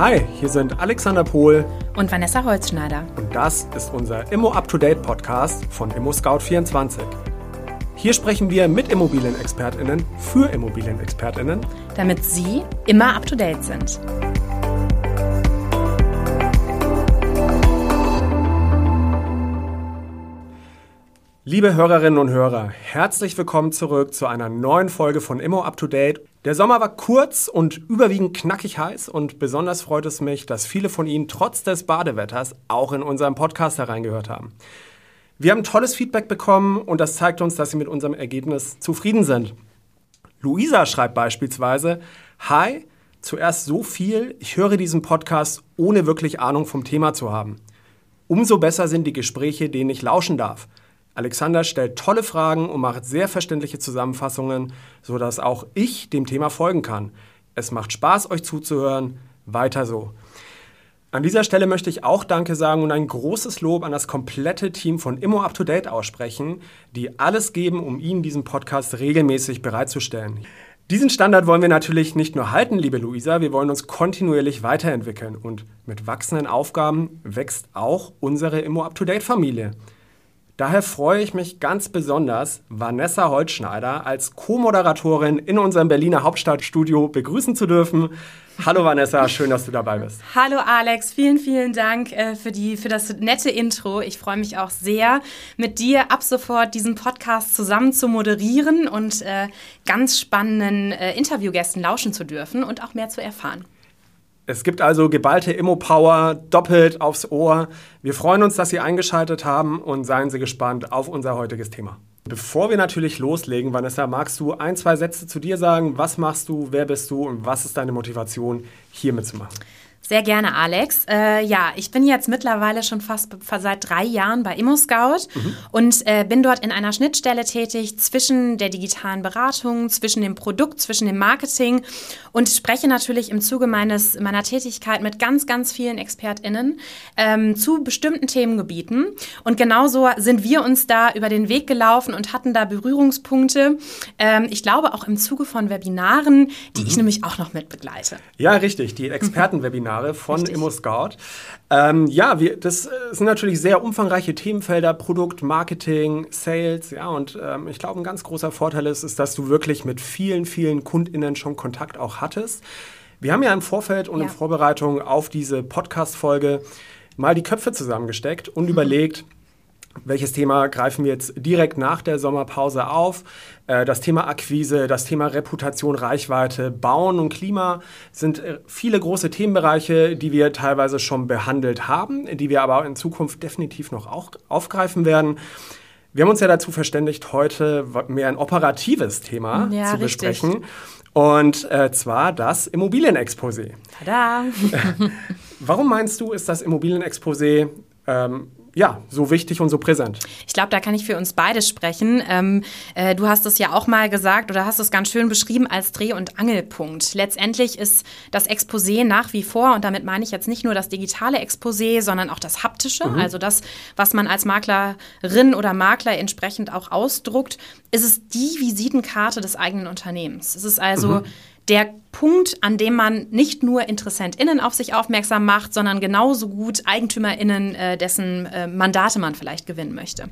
Hi, hier sind Alexander Pohl und Vanessa Holzschneider. Und das ist unser Immo Up to Date Podcast von Immo Scout 24. Hier sprechen wir mit Immobilienexpertinnen für Immobilienexpertinnen, damit Sie immer up to date sind. Liebe Hörerinnen und Hörer, herzlich willkommen zurück zu einer neuen Folge von Immo Up to Date. Der Sommer war kurz und überwiegend knackig heiß und besonders freut es mich, dass viele von Ihnen trotz des Badewetters auch in unserem Podcast hereingehört haben. Wir haben tolles Feedback bekommen und das zeigt uns, dass Sie mit unserem Ergebnis zufrieden sind. Luisa schreibt beispielsweise, Hi, zuerst so viel, ich höre diesen Podcast ohne wirklich Ahnung vom Thema zu haben. Umso besser sind die Gespräche, denen ich lauschen darf. Alexander stellt tolle Fragen und macht sehr verständliche Zusammenfassungen, sodass auch ich dem Thema folgen kann. Es macht Spaß, euch zuzuhören. Weiter so. An dieser Stelle möchte ich auch Danke sagen und ein großes Lob an das komplette Team von Immo Up to Date aussprechen, die alles geben, um Ihnen diesen Podcast regelmäßig bereitzustellen. Diesen Standard wollen wir natürlich nicht nur halten, liebe Luisa, wir wollen uns kontinuierlich weiterentwickeln und mit wachsenden Aufgaben wächst auch unsere Immo Up to Date Familie. Daher freue ich mich ganz besonders, Vanessa Holzschneider als Co-Moderatorin in unserem Berliner Hauptstadtstudio begrüßen zu dürfen. Hallo Vanessa, schön, dass du dabei bist. Hallo Alex, vielen, vielen Dank äh, für, die, für das nette Intro. Ich freue mich auch sehr, mit dir ab sofort diesen Podcast zusammen zu moderieren und äh, ganz spannenden äh, Interviewgästen lauschen zu dürfen und auch mehr zu erfahren. Es gibt also geballte Immo-Power doppelt aufs Ohr. Wir freuen uns, dass Sie eingeschaltet haben und seien Sie gespannt auf unser heutiges Thema. Bevor wir natürlich loslegen, Vanessa, magst du ein, zwei Sätze zu dir sagen? Was machst du, wer bist du und was ist deine Motivation, hier mitzumachen? Sehr gerne, Alex. Äh, ja, ich bin jetzt mittlerweile schon fast seit drei Jahren bei ImmoScout mhm. und äh, bin dort in einer Schnittstelle tätig zwischen der digitalen Beratung, zwischen dem Produkt, zwischen dem Marketing und spreche natürlich im Zuge meines, meiner Tätigkeit mit ganz, ganz vielen ExpertInnen ähm, zu bestimmten Themengebieten. Und genauso sind wir uns da über den Weg gelaufen und hatten da Berührungspunkte. Ähm, ich glaube auch im Zuge von Webinaren, die mhm. ich nämlich auch noch mit begleite. Ja, richtig, die Expertenwebinare. Jahre von Richtig. ImmoScout. Ähm, ja, wir, das äh, sind natürlich sehr umfangreiche Themenfelder, Produkt, Marketing, Sales, ja, und ähm, ich glaube, ein ganz großer Vorteil ist, ist, dass du wirklich mit vielen, vielen KundInnen schon Kontakt auch hattest. Wir haben ja im Vorfeld und ja. in Vorbereitung auf diese Podcast-Folge mal die Köpfe zusammengesteckt und mhm. überlegt, welches Thema greifen wir jetzt direkt nach der Sommerpause auf? Äh, das Thema Akquise, das Thema Reputation, Reichweite, Bauen und Klima sind äh, viele große Themenbereiche, die wir teilweise schon behandelt haben, die wir aber in Zukunft definitiv noch auch aufgreifen werden. Wir haben uns ja dazu verständigt, heute mehr ein operatives Thema ja, zu besprechen. Richtig. Und äh, zwar das Immobilienexposé. Tada! Warum meinst du, ist das Immobilienexposé ähm, ja, so wichtig und so präsent. Ich glaube, da kann ich für uns beide sprechen. Ähm, äh, du hast es ja auch mal gesagt oder hast es ganz schön beschrieben als Dreh- und Angelpunkt. Letztendlich ist das Exposé nach wie vor, und damit meine ich jetzt nicht nur das digitale Exposé, sondern auch das haptische, mhm. also das, was man als Maklerin oder Makler entsprechend auch ausdruckt, ist es die Visitenkarte des eigenen Unternehmens. Es ist also mhm der Punkt, an dem man nicht nur InteressentInnen auf sich aufmerksam macht, sondern genauso gut EigentümerInnen, äh, dessen äh, Mandate man vielleicht gewinnen möchte.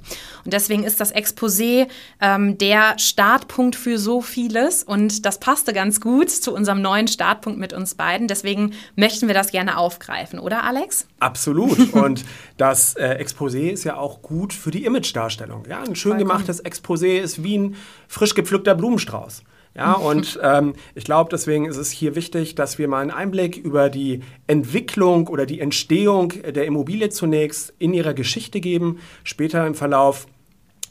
Und deswegen ist das Exposé ähm, der Startpunkt für so vieles und das passte ganz gut zu unserem neuen Startpunkt mit uns beiden. Deswegen möchten wir das gerne aufgreifen, oder Alex? Absolut. und das äh, Exposé ist ja auch gut für die Imagedarstellung. Ja, ein schön Vollkommen. gemachtes Exposé ist wie ein frisch gepflückter Blumenstrauß. Ja, und ähm, ich glaube, deswegen ist es hier wichtig, dass wir mal einen Einblick über die Entwicklung oder die Entstehung der Immobilie zunächst in ihrer Geschichte geben. Später im Verlauf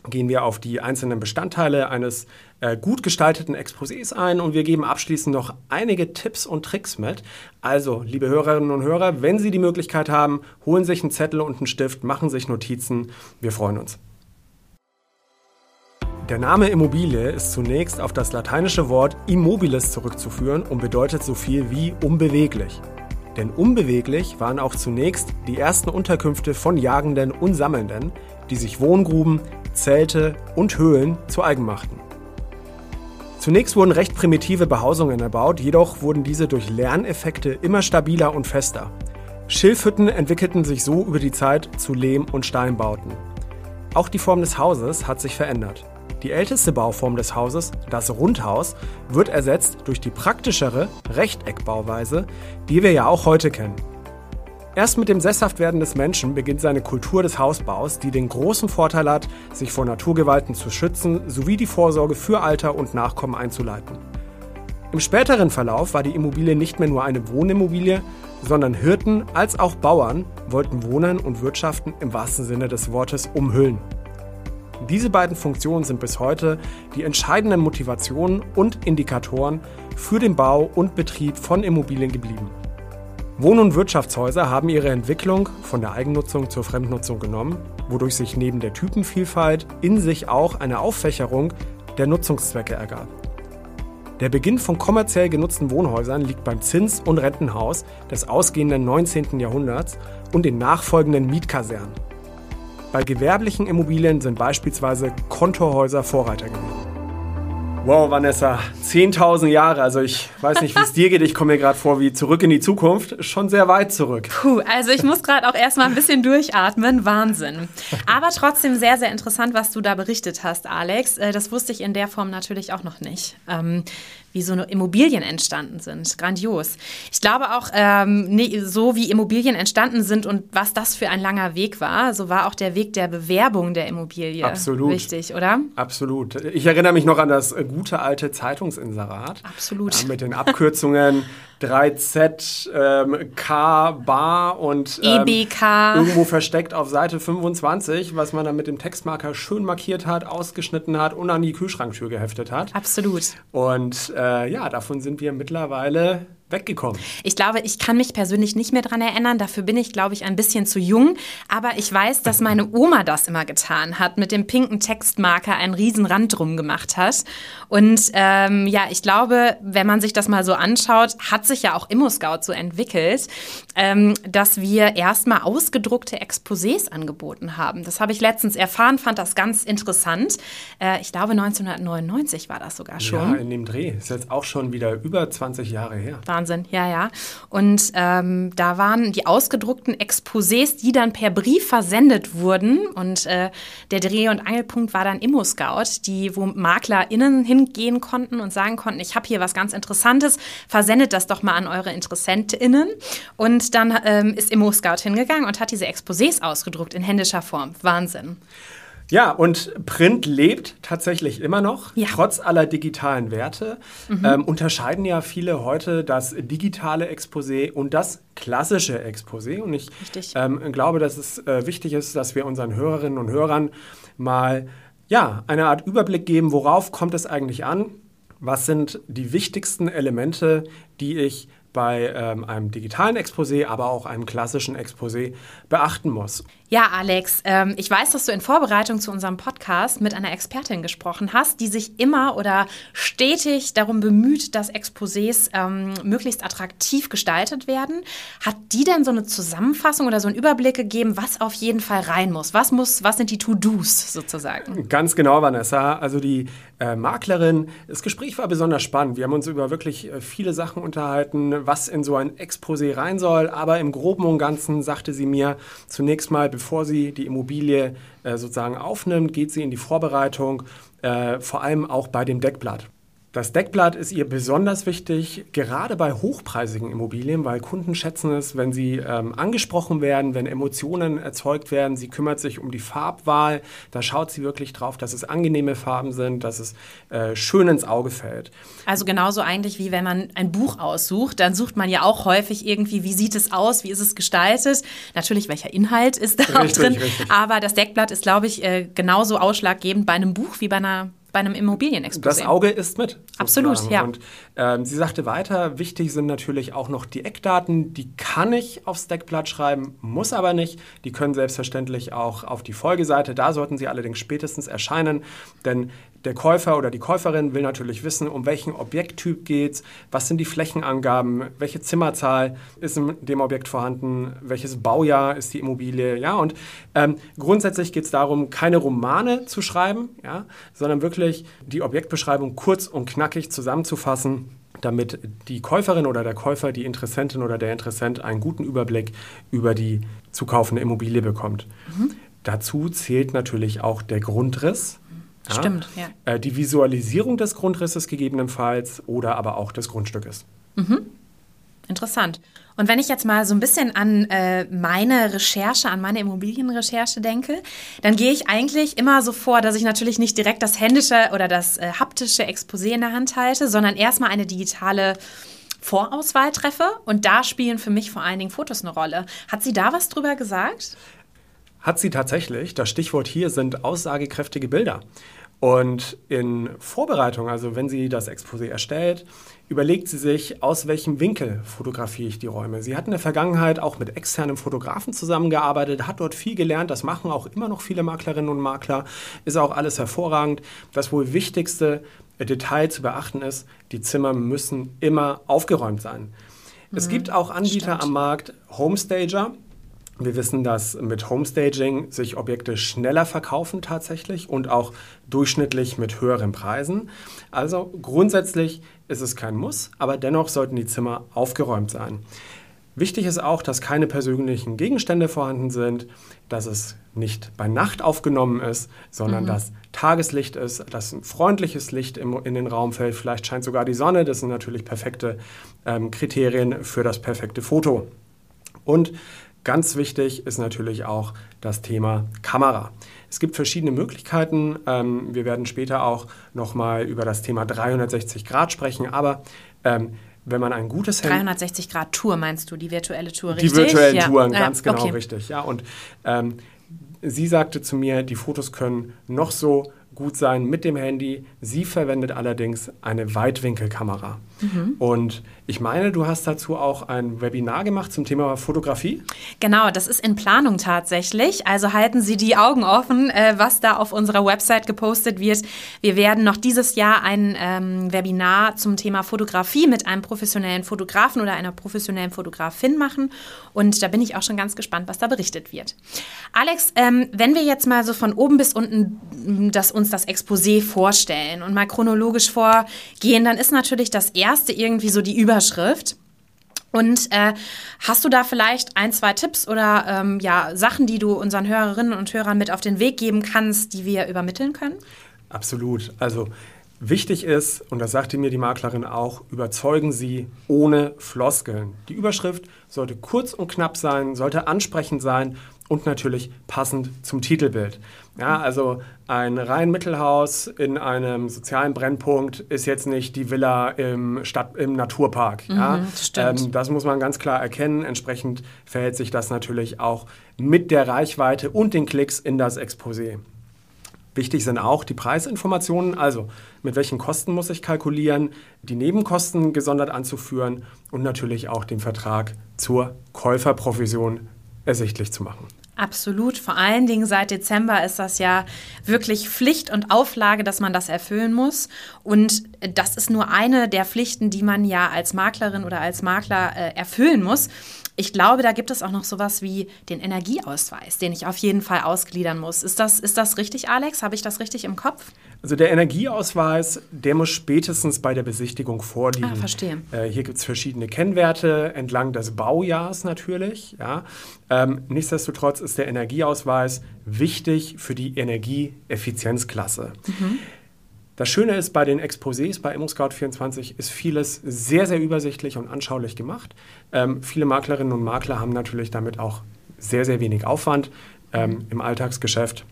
gehen wir auf die einzelnen Bestandteile eines äh, gut gestalteten Exposés ein und wir geben abschließend noch einige Tipps und Tricks mit. Also, liebe Hörerinnen und Hörer, wenn Sie die Möglichkeit haben, holen sich einen Zettel und einen Stift, machen sich Notizen. Wir freuen uns. Der Name Immobilie ist zunächst auf das lateinische Wort immobilis zurückzuführen und bedeutet so viel wie unbeweglich. Denn unbeweglich waren auch zunächst die ersten Unterkünfte von Jagenden und Sammelnden, die sich Wohngruben, Zelte und Höhlen zu eigen machten. Zunächst wurden recht primitive Behausungen erbaut, jedoch wurden diese durch Lerneffekte immer stabiler und fester. Schilfhütten entwickelten sich so über die Zeit zu Lehm- und Steinbauten. Auch die Form des Hauses hat sich verändert. Die älteste Bauform des Hauses, das Rundhaus, wird ersetzt durch die praktischere Rechteckbauweise, die wir ja auch heute kennen. Erst mit dem Sesshaftwerden des Menschen beginnt seine Kultur des Hausbaus, die den großen Vorteil hat, sich vor Naturgewalten zu schützen sowie die Vorsorge für Alter und Nachkommen einzuleiten. Im späteren Verlauf war die Immobilie nicht mehr nur eine Wohnimmobilie, sondern Hirten als auch Bauern wollten Wohnen und Wirtschaften im wahrsten Sinne des Wortes umhüllen. Diese beiden Funktionen sind bis heute die entscheidenden Motivationen und Indikatoren für den Bau und Betrieb von Immobilien geblieben. Wohn- und Wirtschaftshäuser haben ihre Entwicklung von der Eigennutzung zur Fremdnutzung genommen, wodurch sich neben der Typenvielfalt in sich auch eine Auffächerung der Nutzungszwecke ergab. Der Beginn von kommerziell genutzten Wohnhäusern liegt beim Zins- und Rentenhaus des ausgehenden 19. Jahrhunderts und den nachfolgenden Mietkasernen. Bei gewerblichen Immobilien sind beispielsweise Kontorhäuser Vorreiter gewesen. Wow, Vanessa, 10.000 Jahre. Also ich weiß nicht, wie es dir geht. Ich komme mir gerade vor wie zurück in die Zukunft. Schon sehr weit zurück. Puh, also ich muss gerade auch erstmal ein bisschen durchatmen. Wahnsinn. Aber trotzdem sehr, sehr interessant, was du da berichtet hast, Alex. Äh, das wusste ich in der Form natürlich auch noch nicht. Ähm, wie so Immobilien entstanden sind. Grandios. Ich glaube auch, ähm, so wie Immobilien entstanden sind und was das für ein langer Weg war, so war auch der Weg der Bewerbung der Immobilie Absolut. wichtig, oder? Absolut. Ich erinnere mich noch an das gute alte Zeitungsinserat. Absolut. Ja, mit den Abkürzungen 3Z, ähm, K, Bar und ähm, EBK. irgendwo versteckt auf Seite 25, was man dann mit dem Textmarker schön markiert hat, ausgeschnitten hat und an die Kühlschranktür geheftet hat. Absolut. Und äh, ja, davon sind wir mittlerweile weggekommen? Ich glaube, ich kann mich persönlich nicht mehr daran erinnern. Dafür bin ich, glaube ich, ein bisschen zu jung. Aber ich weiß, dass meine Oma das immer getan hat, mit dem pinken Textmarker einen riesen Rand drum gemacht hat. Und ähm, ja, ich glaube, wenn man sich das mal so anschaut, hat sich ja auch ImmoScout so entwickelt, ähm, dass wir erstmal ausgedruckte Exposés angeboten haben. Das habe ich letztens erfahren, fand das ganz interessant. Äh, ich glaube, 1999 war das sogar schon. Ja, in dem Dreh. Ist jetzt auch schon wieder über 20 Jahre her. War Wahnsinn, ja, ja. Und ähm, da waren die ausgedruckten Exposés, die dann per Brief versendet wurden. Und äh, der Dreh- und Angelpunkt war dann ImmoScout, die, wo MaklerInnen hingehen konnten und sagen konnten, ich habe hier was ganz Interessantes, versendet das doch mal an eure InteressentInnen. Und dann ähm, ist ImmoScout hingegangen und hat diese Exposés ausgedruckt in händischer Form. Wahnsinn. Ja, und Print lebt tatsächlich immer noch, ja. trotz aller digitalen Werte. Mhm. Ähm, unterscheiden ja viele heute das digitale Exposé und das klassische Exposé. Und ich ähm, glaube, dass es äh, wichtig ist, dass wir unseren Hörerinnen und Hörern mal ja, eine Art Überblick geben, worauf kommt es eigentlich an? Was sind die wichtigsten Elemente, die ich bei ähm, einem digitalen Exposé, aber auch einem klassischen Exposé beachten muss. Ja, Alex, ähm, ich weiß, dass du in Vorbereitung zu unserem Podcast mit einer Expertin gesprochen hast, die sich immer oder stetig darum bemüht, dass Exposés ähm, möglichst attraktiv gestaltet werden. Hat die denn so eine Zusammenfassung oder so einen Überblick gegeben, was auf jeden Fall rein muss? Was muss, was sind die To-Dos sozusagen? Ganz genau, Vanessa. Also die äh, Maklerin, das Gespräch war besonders spannend. Wir haben uns über wirklich äh, viele Sachen unterhalten, was in so ein Exposé rein soll. Aber im Groben und Ganzen sagte sie mir zunächst mal, bevor sie die Immobilie äh, sozusagen aufnimmt, geht sie in die Vorbereitung, äh, vor allem auch bei dem Deckblatt. Das Deckblatt ist ihr besonders wichtig, gerade bei hochpreisigen Immobilien, weil Kunden schätzen es, wenn sie ähm, angesprochen werden, wenn Emotionen erzeugt werden. Sie kümmert sich um die Farbwahl. Da schaut sie wirklich drauf, dass es angenehme Farben sind, dass es äh, schön ins Auge fällt. Also genauso eigentlich wie wenn man ein Buch aussucht, dann sucht man ja auch häufig irgendwie, wie sieht es aus, wie ist es gestaltet. Natürlich, welcher Inhalt ist da richtig, drin. Richtig. Aber das Deckblatt ist, glaube ich, äh, genauso ausschlaggebend bei einem Buch wie bei einer bei einem Immobilienexposé. Das Auge ist mit. Sozusagen. Absolut, ja. Und ähm, sie sagte weiter, wichtig sind natürlich auch noch die Eckdaten. Die kann ich aufs Deckblatt schreiben, muss aber nicht. Die können selbstverständlich auch auf die Folgeseite. Da sollten sie allerdings spätestens erscheinen, denn der Käufer oder die Käuferin will natürlich wissen, um welchen Objekttyp geht es, was sind die Flächenangaben, welche Zimmerzahl ist in dem Objekt vorhanden, welches Baujahr ist die Immobilie. Ja? Und ähm, grundsätzlich geht es darum, keine Romane zu schreiben, ja? sondern wirklich die Objektbeschreibung kurz und knackig zusammenzufassen damit die Käuferin oder der Käufer, die Interessentin oder der Interessent einen guten Überblick über die zu kaufende Immobilie bekommt. Mhm. Dazu zählt natürlich auch der Grundriss. Ja, Stimmt, ja. Äh, die Visualisierung des Grundrisses gegebenenfalls oder aber auch des Grundstückes. Mhm. Interessant. Und wenn ich jetzt mal so ein bisschen an äh, meine Recherche, an meine Immobilienrecherche denke, dann gehe ich eigentlich immer so vor, dass ich natürlich nicht direkt das händische oder das äh, haptische Exposé in der Hand halte, sondern erstmal eine digitale Vorauswahl treffe. Und da spielen für mich vor allen Dingen Fotos eine Rolle. Hat sie da was drüber gesagt? Hat sie tatsächlich. Das Stichwort hier sind aussagekräftige Bilder. Und in Vorbereitung, also wenn sie das Exposé erstellt, überlegt sie sich, aus welchem Winkel fotografiere ich die Räume. Sie hat in der Vergangenheit auch mit externen Fotografen zusammengearbeitet, hat dort viel gelernt. Das machen auch immer noch viele Maklerinnen und Makler. Ist auch alles hervorragend. Das wohl wichtigste Detail zu beachten ist, die Zimmer müssen immer aufgeräumt sein. Mhm, es gibt auch Anbieter stimmt. am Markt, Homestager, wir wissen, dass mit Homestaging sich Objekte schneller verkaufen tatsächlich und auch durchschnittlich mit höheren Preisen. Also grundsätzlich ist es kein Muss, aber dennoch sollten die Zimmer aufgeräumt sein. Wichtig ist auch, dass keine persönlichen Gegenstände vorhanden sind, dass es nicht bei Nacht aufgenommen ist, sondern mhm. dass Tageslicht ist, dass ein freundliches Licht im, in den Raum fällt. Vielleicht scheint sogar die Sonne. Das sind natürlich perfekte ähm, Kriterien für das perfekte Foto. Und Ganz wichtig ist natürlich auch das Thema Kamera. Es gibt verschiedene Möglichkeiten. Ähm, wir werden später auch nochmal über das Thema 360 Grad sprechen, aber ähm, wenn man ein gutes Handy... 360 Grad Tour meinst du, die virtuelle Tour, richtig? Die virtuellen ja. Touren, ganz genau okay. richtig. Ja, und ähm, sie sagte zu mir, die Fotos können noch so gut sein mit dem Handy. Sie verwendet allerdings eine Weitwinkelkamera. Mhm. Und ich meine, du hast dazu auch ein Webinar gemacht zum Thema Fotografie. Genau, das ist in Planung tatsächlich. Also halten Sie die Augen offen, äh, was da auf unserer Website gepostet wird. Wir werden noch dieses Jahr ein ähm, Webinar zum Thema Fotografie mit einem professionellen Fotografen oder einer professionellen Fotografin machen. Und da bin ich auch schon ganz gespannt, was da berichtet wird. Alex, ähm, wenn wir jetzt mal so von oben bis unten das, uns das Exposé vorstellen und mal chronologisch vorgehen, dann ist natürlich das erste irgendwie so die Überschrift. Und äh, hast du da vielleicht ein, zwei Tipps oder ähm, ja, Sachen, die du unseren Hörerinnen und Hörern mit auf den Weg geben kannst, die wir übermitteln können? Absolut. Also Wichtig ist, und das sagte mir die Maklerin auch, überzeugen Sie ohne Floskeln. Die Überschrift sollte kurz und knapp sein, sollte ansprechend sein und natürlich passend zum Titelbild. Ja, also ein Reihenmittelhaus in einem sozialen Brennpunkt ist jetzt nicht die Villa im, Stadt, im Naturpark. Mhm, ja? Das, ähm, das muss man ganz klar erkennen. Entsprechend verhält sich das natürlich auch mit der Reichweite und den Klicks in das Exposé. Wichtig sind auch die Preisinformationen, also mit welchen Kosten muss ich kalkulieren, die Nebenkosten gesondert anzuführen und natürlich auch den Vertrag zur Käuferprovision ersichtlich zu machen. Absolut. Vor allen Dingen seit Dezember ist das ja wirklich Pflicht und Auflage, dass man das erfüllen muss. Und das ist nur eine der Pflichten, die man ja als Maklerin oder als Makler äh, erfüllen muss. Ich glaube, da gibt es auch noch sowas wie den Energieausweis, den ich auf jeden Fall ausgliedern muss. Ist das, ist das richtig, Alex? Habe ich das richtig im Kopf? Also der Energieausweis, der muss spätestens bei der Besichtigung vorliegen. Ah, verstehe. Äh, hier gibt es verschiedene Kennwerte entlang des Baujahrs natürlich. Ja. Ähm, nichtsdestotrotz ist der Energieausweis wichtig für die Energieeffizienzklasse. Mhm. Das Schöne ist, bei den Exposés bei ImmoScout24 ist vieles sehr, sehr übersichtlich und anschaulich gemacht. Ähm, viele Maklerinnen und Makler haben natürlich damit auch sehr, sehr wenig Aufwand ähm, im Alltagsgeschäft.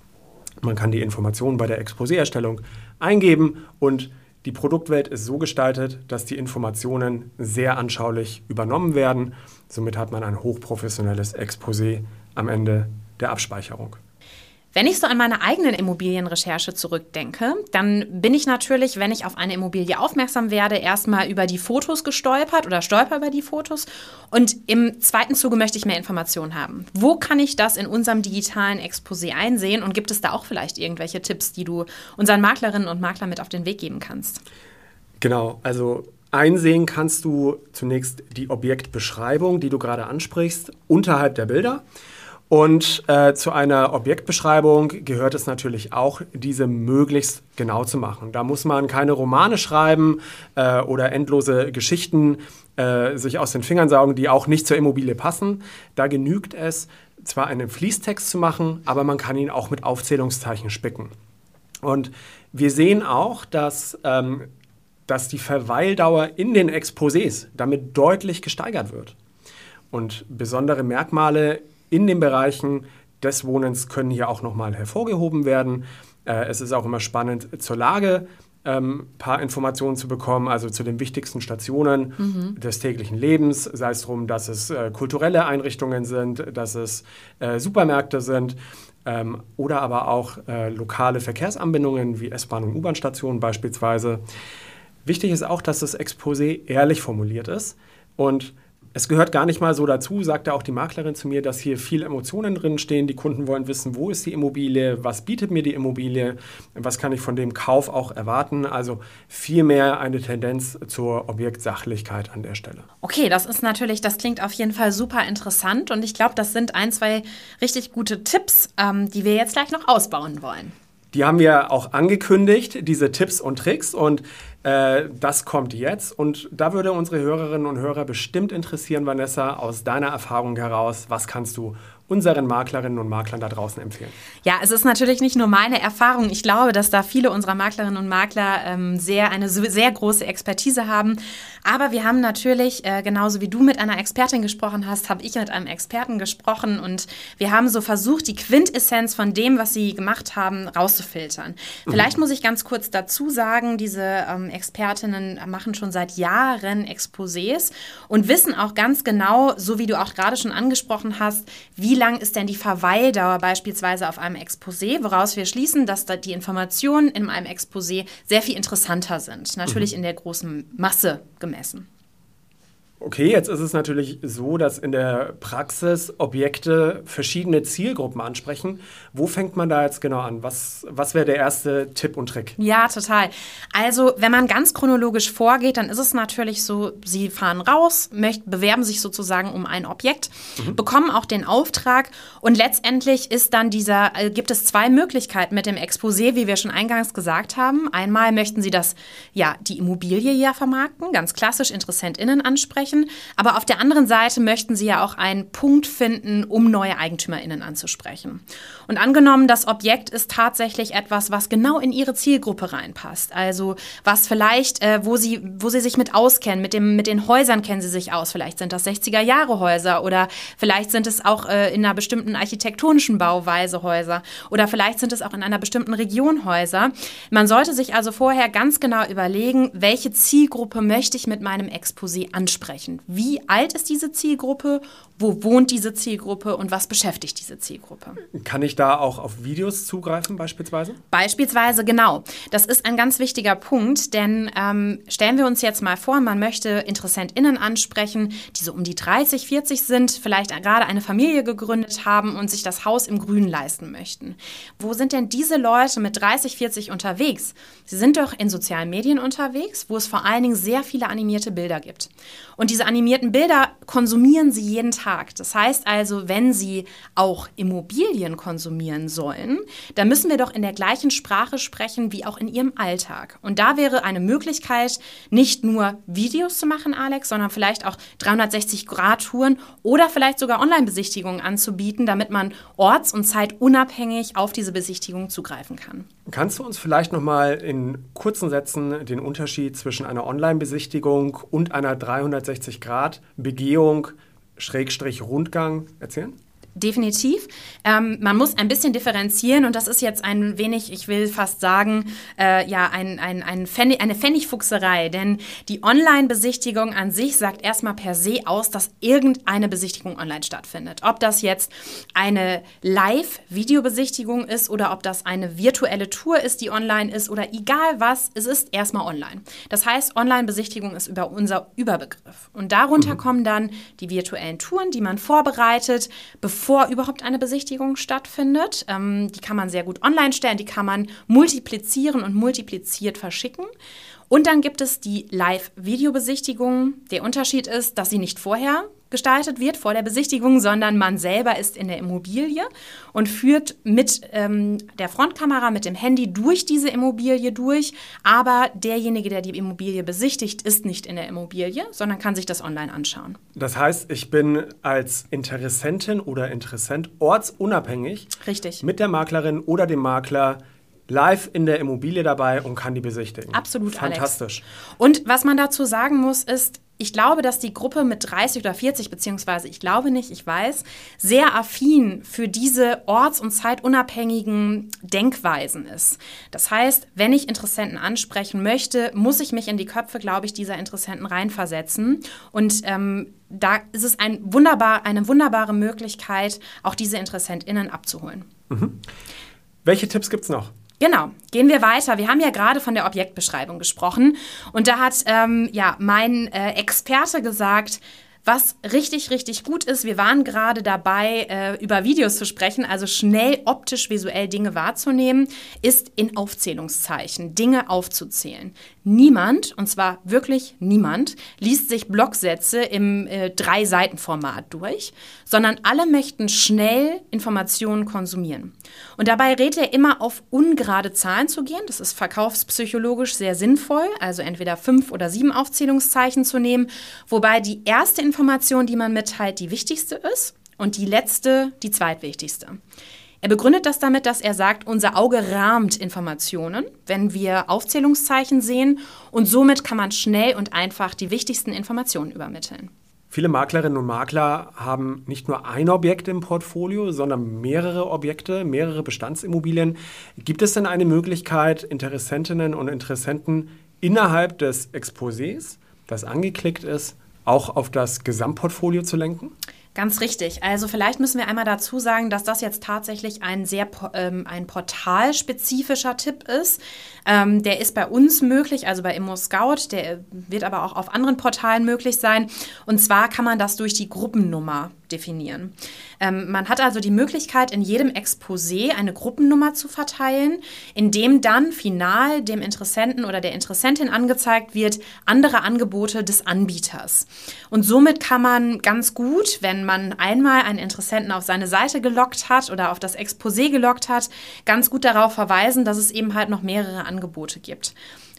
Man kann die Informationen bei der Exposé-Erstellung eingeben und die Produktwelt ist so gestaltet, dass die Informationen sehr anschaulich übernommen werden. Somit hat man ein hochprofessionelles Exposé am Ende der Abspeicherung. Wenn ich so an meine eigenen Immobilienrecherche zurückdenke, dann bin ich natürlich, wenn ich auf eine Immobilie aufmerksam werde, erstmal über die Fotos gestolpert oder stolper über die Fotos. Und im zweiten Zuge möchte ich mehr Informationen haben. Wo kann ich das in unserem digitalen Exposé einsehen? Und gibt es da auch vielleicht irgendwelche Tipps, die du unseren Maklerinnen und Maklern mit auf den Weg geben kannst? Genau, also einsehen kannst du zunächst die Objektbeschreibung, die du gerade ansprichst, unterhalb der Bilder. Und äh, zu einer Objektbeschreibung gehört es natürlich auch, diese möglichst genau zu machen. Da muss man keine Romane schreiben äh, oder endlose Geschichten äh, sich aus den Fingern saugen, die auch nicht zur Immobilie passen. Da genügt es, zwar einen Fließtext zu machen, aber man kann ihn auch mit Aufzählungszeichen spicken. Und wir sehen auch, dass, ähm, dass die Verweildauer in den Exposés damit deutlich gesteigert wird. Und besondere Merkmale in den Bereichen des Wohnens können hier auch nochmal hervorgehoben werden. Äh, es ist auch immer spannend zur Lage ein ähm, paar Informationen zu bekommen, also zu den wichtigsten Stationen mhm. des täglichen Lebens, sei es darum, dass es äh, kulturelle Einrichtungen sind, dass es äh, Supermärkte sind ähm, oder aber auch äh, lokale Verkehrsanbindungen wie S-Bahn und U-Bahn-Stationen beispielsweise. Wichtig ist auch, dass das Exposé ehrlich formuliert ist und es gehört gar nicht mal so dazu, sagte auch die Maklerin zu mir, dass hier viele Emotionen drin stehen. Die Kunden wollen wissen, wo ist die Immobilie, was bietet mir die Immobilie, was kann ich von dem Kauf auch erwarten. Also vielmehr eine Tendenz zur Objektsachlichkeit an der Stelle. Okay, das ist natürlich, das klingt auf jeden Fall super interessant und ich glaube, das sind ein, zwei richtig gute Tipps, ähm, die wir jetzt gleich noch ausbauen wollen. Die haben wir auch angekündigt, diese Tipps und Tricks. Und äh, das kommt jetzt. Und da würde unsere Hörerinnen und Hörer bestimmt interessieren, Vanessa, aus deiner Erfahrung heraus, was kannst du unseren Maklerinnen und Maklern da draußen empfehlen? Ja, es ist natürlich nicht nur meine Erfahrung. Ich glaube, dass da viele unserer Maklerinnen und Makler ähm, sehr eine sehr große Expertise haben. Aber wir haben natürlich, äh, genauso wie du mit einer Expertin gesprochen hast, habe ich mit einem Experten gesprochen und wir haben so versucht, die Quintessenz von dem, was sie gemacht haben, rauszufiltern. Mhm. Vielleicht muss ich ganz kurz dazu sagen, diese ähm, Expertinnen machen schon seit Jahren Exposés und wissen auch ganz genau, so wie du auch gerade schon angesprochen hast, wie wie lang ist denn die Verweildauer beispielsweise auf einem Exposé, woraus wir schließen, dass da die Informationen in einem Exposé sehr viel interessanter sind, natürlich mhm. in der großen Masse gemessen. Okay, jetzt ist es natürlich so, dass in der Praxis Objekte verschiedene Zielgruppen ansprechen. Wo fängt man da jetzt genau an? Was, was wäre der erste Tipp und Trick? Ja, total. Also, wenn man ganz chronologisch vorgeht, dann ist es natürlich so, Sie fahren raus, möchten, bewerben sich sozusagen um ein Objekt, mhm. bekommen auch den Auftrag und letztendlich ist dann dieser, äh, gibt es zwei Möglichkeiten mit dem Exposé, wie wir schon eingangs gesagt haben. Einmal möchten Sie das, ja, die Immobilie ja vermarkten, ganz klassisch InteressentInnen ansprechen ansprechen. Aber auf der anderen Seite möchten sie ja auch einen Punkt finden, um neue EigentümerInnen anzusprechen. Und angenommen, das Objekt ist tatsächlich etwas, was genau in ihre Zielgruppe reinpasst. Also was vielleicht, äh, wo, sie, wo sie sich mit auskennen, mit, dem, mit den Häusern kennen sie sich aus. Vielleicht sind das 60er-Jahre-Häuser oder vielleicht sind es auch äh, in einer bestimmten architektonischen Bauweise Häuser oder vielleicht sind es auch in einer bestimmten Region Häuser. Man sollte sich also vorher ganz genau überlegen, welche Zielgruppe möchte ich mit meinem Exposé ansprechen ansprechen. Wie alt ist diese Zielgruppe? Wo wohnt diese Zielgruppe und was beschäftigt diese Zielgruppe? Kann ich da auch auf Videos zugreifen beispielsweise? Beispielsweise, genau. Das ist ein ganz wichtiger Punkt, denn ähm, stellen wir uns jetzt mal vor, man möchte InteressentInnen ansprechen, die so um die 30, 40 sind, vielleicht gerade eine Familie gegründet haben und sich das Haus im Grün leisten möchten. Wo sind denn diese Leute mit 30, 40 unterwegs? Sie sind doch in sozialen Medien unterwegs, wo es vor allen Dingen sehr viele animierte Bilder gibt. Und diese animierten Bilder konsumieren sie jeden Tag. Das heißt also, wenn sie auch Immobilien konsumieren sollen, dann müssen wir doch in der gleichen Sprache sprechen wie auch in ihrem Alltag. Und da wäre eine Möglichkeit, nicht nur Videos zu machen, Alex, sondern vielleicht auch 360-Grad-Touren oder vielleicht sogar Online-Besichtigungen anzubieten, damit man orts- und zeitunabhängig auf diese Besichtigung zugreifen kann. Kannst du uns vielleicht noch mal in kurzen Sätzen den Unterschied zwischen einer Online-Besichtigung und einer 360 Grad Begehung Schrägstrich Rundgang erzählen? Definitiv. Ähm, man muss ein bisschen differenzieren und das ist jetzt ein wenig, ich will fast sagen, äh, ja, ein, ein, ein Pfennig, eine Pfennigfuchserei, denn die Online-Besichtigung an sich sagt erstmal per se aus, dass irgendeine Besichtigung online stattfindet. Ob das jetzt eine Live-Videobesichtigung ist oder ob das eine virtuelle Tour ist, die online ist oder egal was, es ist erstmal online. Das heißt, Online-Besichtigung ist über unser Überbegriff. Und darunter mhm. kommen dann die virtuellen Touren, die man vorbereitet, bevor bevor überhaupt eine Besichtigung stattfindet. Ähm, die kann man sehr gut online stellen, die kann man multiplizieren und multipliziert verschicken. Und dann gibt es die Live-Videobesichtigung. Der Unterschied ist, dass sie nicht vorher gestaltet wird vor der Besichtigung, sondern man selber ist in der Immobilie und führt mit ähm, der Frontkamera, mit dem Handy durch diese Immobilie durch. Aber derjenige, der die Immobilie besichtigt, ist nicht in der Immobilie, sondern kann sich das online anschauen. Das heißt, ich bin als Interessentin oder Interessent ortsunabhängig Richtig. mit der Maklerin oder dem Makler live in der Immobilie dabei und kann die besichtigen. Absolut, Fantastisch. Alex. Und was man dazu sagen muss, ist, ich glaube, dass die Gruppe mit 30 oder 40, beziehungsweise ich glaube nicht, ich weiß, sehr affin für diese orts- und zeitunabhängigen Denkweisen ist. Das heißt, wenn ich Interessenten ansprechen möchte, muss ich mich in die Köpfe, glaube ich, dieser Interessenten reinversetzen. Und ähm, da ist es ein wunderbar, eine wunderbare Möglichkeit, auch diese InteressentInnen abzuholen. Mhm. Welche Tipps gibt es noch? Genau, gehen wir weiter. Wir haben ja gerade von der Objektbeschreibung gesprochen und da hat ähm, ja mein äh, Experte gesagt, was richtig, richtig gut ist, wir waren gerade dabei, äh, über Videos zu sprechen, also schnell optisch, visuell Dinge wahrzunehmen, ist in Aufzählungszeichen, Dinge aufzuzählen. Niemand, und zwar wirklich niemand, liest sich Blocksätze im äh, Drei-Seiten-Format durch, sondern alle möchten schnell Informationen konsumieren. Und dabei rät er immer auf ungerade Zahlen zu gehen. Das ist verkaufspsychologisch sehr sinnvoll, also entweder fünf oder sieben Aufzählungszeichen zu nehmen, wobei die erste Information, die man mitteilt, die wichtigste ist und die letzte die zweitwichtigste. Er begründet das damit, dass er sagt, unser Auge rahmt Informationen, wenn wir Aufzählungszeichen sehen und somit kann man schnell und einfach die wichtigsten Informationen übermitteln. Viele Maklerinnen und Makler haben nicht nur ein Objekt im Portfolio, sondern mehrere Objekte, mehrere Bestandsimmobilien. Gibt es denn eine Möglichkeit, Interessentinnen und Interessenten innerhalb des Exposés, das angeklickt ist, auch auf das Gesamtportfolio zu lenken? Ganz richtig. Also vielleicht müssen wir einmal dazu sagen, dass das jetzt tatsächlich ein sehr ähm, ein portalspezifischer Tipp ist. Ähm, der ist bei uns möglich, also bei Immo Scout, der wird aber auch auf anderen Portalen möglich sein. Und zwar kann man das durch die Gruppennummer definieren. Ähm, man hat also die Möglichkeit, in jedem Exposé eine Gruppennummer zu verteilen, in dem dann final dem Interessenten oder der Interessentin angezeigt wird, andere Angebote des Anbieters. Und somit kann man ganz gut, wenn man einmal einen Interessenten auf seine Seite gelockt hat oder auf das Exposé gelockt hat, ganz gut darauf verweisen, dass es eben halt noch mehrere Angebote gibt.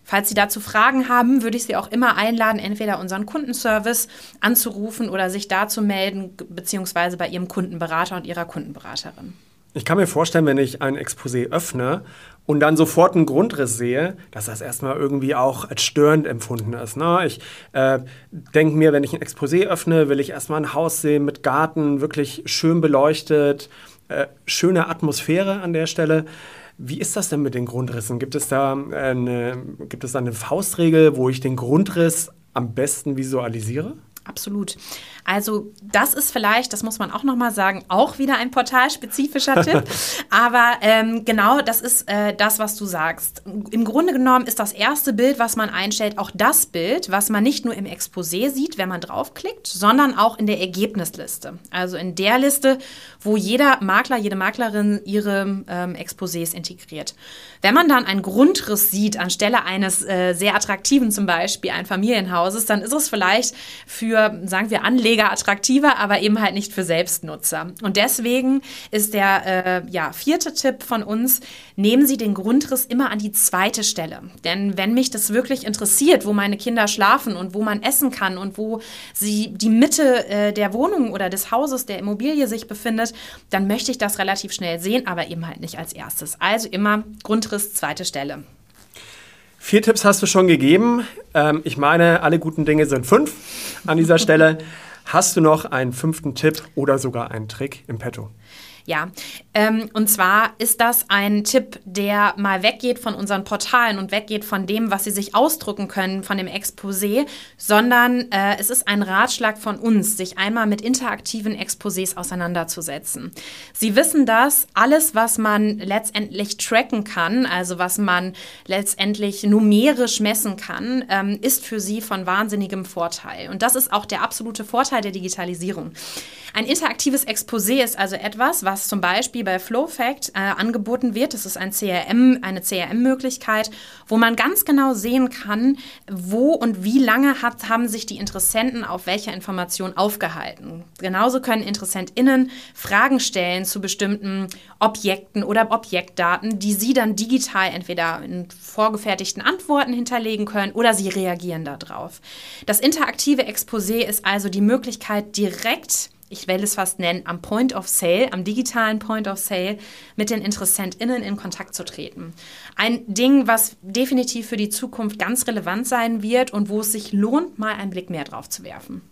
Falls Sie dazu Fragen haben, würde ich Sie auch immer einladen, entweder unseren Kundenservice anzurufen oder sich da zu melden, beziehungsweise bei Ihrem Kundenberater und Ihrer Kundenberaterin. Ich kann mir vorstellen, wenn ich ein Exposé öffne und dann sofort einen Grundriss sehe, dass das erstmal irgendwie auch als störend empfunden ist. Ne? Ich äh, denke mir, wenn ich ein Exposé öffne, will ich erstmal ein Haus sehen mit Garten, wirklich schön beleuchtet, äh, schöne Atmosphäre an der Stelle. Wie ist das denn mit den Grundrissen? Gibt es da eine, gibt es da eine Faustregel, wo ich den Grundriss am besten visualisiere? Absolut. Also das ist vielleicht, das muss man auch nochmal sagen, auch wieder ein portalspezifischer Tipp. Aber ähm, genau das ist äh, das, was du sagst. Im Grunde genommen ist das erste Bild, was man einstellt, auch das Bild, was man nicht nur im Exposé sieht, wenn man draufklickt, sondern auch in der Ergebnisliste. Also in der Liste, wo jeder Makler, jede Maklerin ihre ähm, Exposés integriert. Wenn man dann einen Grundriss sieht anstelle eines äh, sehr attraktiven, zum Beispiel ein Familienhauses, dann ist es vielleicht für, sagen wir, Anleger attraktiver, aber eben halt nicht für Selbstnutzer. Und deswegen ist der äh, ja, vierte Tipp von uns, nehmen Sie den Grundriss immer an die zweite Stelle. Denn wenn mich das wirklich interessiert, wo meine Kinder schlafen und wo man essen kann und wo sie die Mitte äh, der Wohnung oder des Hauses, der Immobilie sich befindet, dann möchte ich das relativ schnell sehen, aber eben halt nicht als erstes. Also immer Grundriss Grundriss, zweite Stelle. Vier Tipps hast du schon gegeben. Ähm, ich meine, alle guten Dinge sind fünf an dieser Stelle. Hast du noch einen fünften Tipp oder sogar einen Trick im Petto? Ja, ähm, und zwar ist das ein Tipp, der mal weggeht von unseren Portalen und weggeht von dem, was sie sich ausdrucken können, von dem Exposé, sondern äh, es ist ein Ratschlag von uns, sich einmal mit interaktiven Exposés auseinanderzusetzen. Sie wissen dass alles, was man letztendlich tracken kann, also was man letztendlich numerisch messen kann, ähm, ist für sie von wahnsinnigem Vorteil. Und das ist auch der absolute Vorteil der Digitalisierung. Ein interaktives Exposé ist also etwas, was zum Beispiel bei FlowFact äh, angeboten wird. Das ist ein CRM, eine CRM-Möglichkeit, wo man ganz genau sehen kann, wo und wie lange hat, haben sich die Interessenten auf welcher Information aufgehalten. Genauso können InteressentInnen Fragen stellen zu bestimmten Objekten oder Objektdaten, die sie dann digital entweder in vorgefertigten Antworten hinterlegen können oder sie reagieren darauf. Das interaktive Exposé ist also die Möglichkeit, direkt ich will es fast nennen, am Point of Sale, am digitalen Point of Sale mit den InteressentInnen in Kontakt zu treten. Ein Ding, was definitiv für die Zukunft ganz relevant sein wird und wo es sich lohnt, mal einen Blick mehr drauf zu werfen.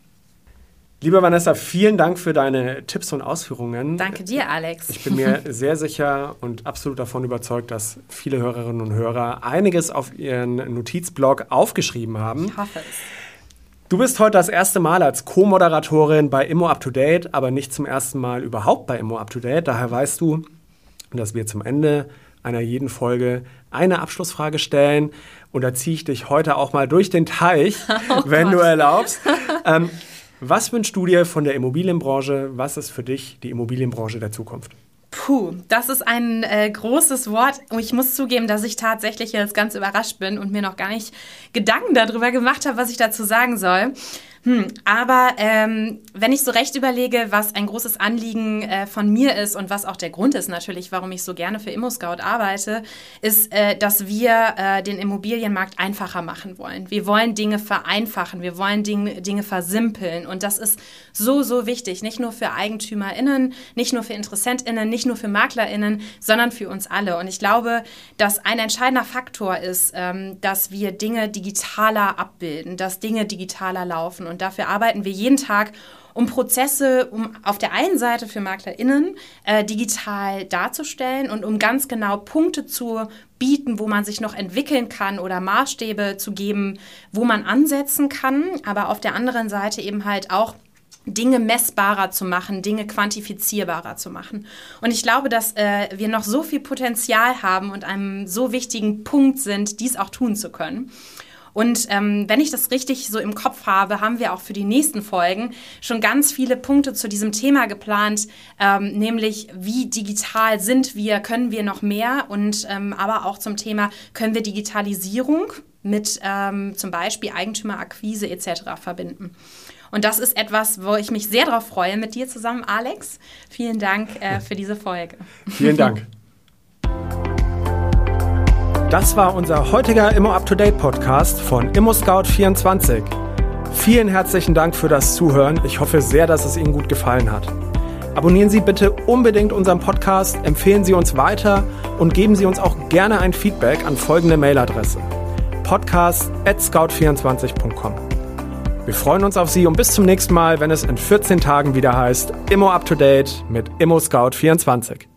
Liebe Vanessa, vielen Dank für deine Tipps und Ausführungen. Danke dir, Alex. Ich bin mir sehr sicher und absolut davon überzeugt, dass viele Hörerinnen und Hörer einiges auf ihren Notizblog aufgeschrieben haben. Ich hoffe es. Du bist heute das erste Mal als Co-Moderatorin bei Immo Up to Date, aber nicht zum ersten Mal überhaupt bei Immo Up to Date. Daher weißt du, dass wir zum Ende einer jeden Folge eine Abschlussfrage stellen. Und da ziehe ich dich heute auch mal durch den Teich, oh wenn Gott. du erlaubst. Ähm, was wünschst du dir von der Immobilienbranche? Was ist für dich die Immobilienbranche der Zukunft? Puh, das ist ein äh, großes Wort. Und ich muss zugeben, dass ich tatsächlich jetzt ganz überrascht bin und mir noch gar nicht Gedanken darüber gemacht habe, was ich dazu sagen soll. Hm, aber ähm, wenn ich so recht überlege, was ein großes Anliegen äh, von mir ist und was auch der Grund ist natürlich, warum ich so gerne für ImmoScout arbeite, ist, äh, dass wir äh, den Immobilienmarkt einfacher machen wollen. Wir wollen Dinge vereinfachen, wir wollen Dinge, Dinge versimpeln und das ist so, so wichtig, nicht nur für EigentümerInnen, nicht nur für InteressentInnen, nicht nur für MaklerInnen, sondern für uns alle. Und ich glaube, dass ein entscheidender Faktor ist, ähm, dass wir Dinge digitaler abbilden, dass Dinge digitaler laufen und dafür arbeiten wir jeden Tag, um Prozesse um auf der einen Seite für MaklerInnen äh, digital darzustellen und um ganz genau Punkte zu bieten, wo man sich noch entwickeln kann oder Maßstäbe zu geben, wo man ansetzen kann, aber auf der anderen Seite eben halt auch Dinge messbarer zu machen, Dinge quantifizierbarer zu machen. Und ich glaube, dass äh, wir noch so viel Potenzial haben und einem so wichtigen Punkt sind, dies auch tun zu können. Und ähm, wenn ich das richtig so im Kopf habe, haben wir auch für die nächsten Folgen schon ganz viele Punkte zu diesem Thema geplant, ähm, nämlich wie digital sind wir, können wir noch mehr und ähm, aber auch zum Thema, können wir Digitalisierung mit ähm, zum Beispiel Eigentümerakquise etc. verbinden. Und das ist etwas, wo ich mich sehr darauf freue mit dir zusammen, Alex. Vielen Dank äh, für diese Folge. Vielen Dank. Das war unser heutiger Immo Up to Date Podcast von ImmoScout24. Vielen herzlichen Dank für das Zuhören. Ich hoffe sehr, dass es Ihnen gut gefallen hat. Abonnieren Sie bitte unbedingt unseren Podcast, empfehlen Sie uns weiter und geben Sie uns auch gerne ein Feedback an folgende Mailadresse: podcast@scout24.com. Wir freuen uns auf Sie und bis zum nächsten Mal, wenn es in 14 Tagen wieder heißt Immo Up to Date mit ImmoScout24.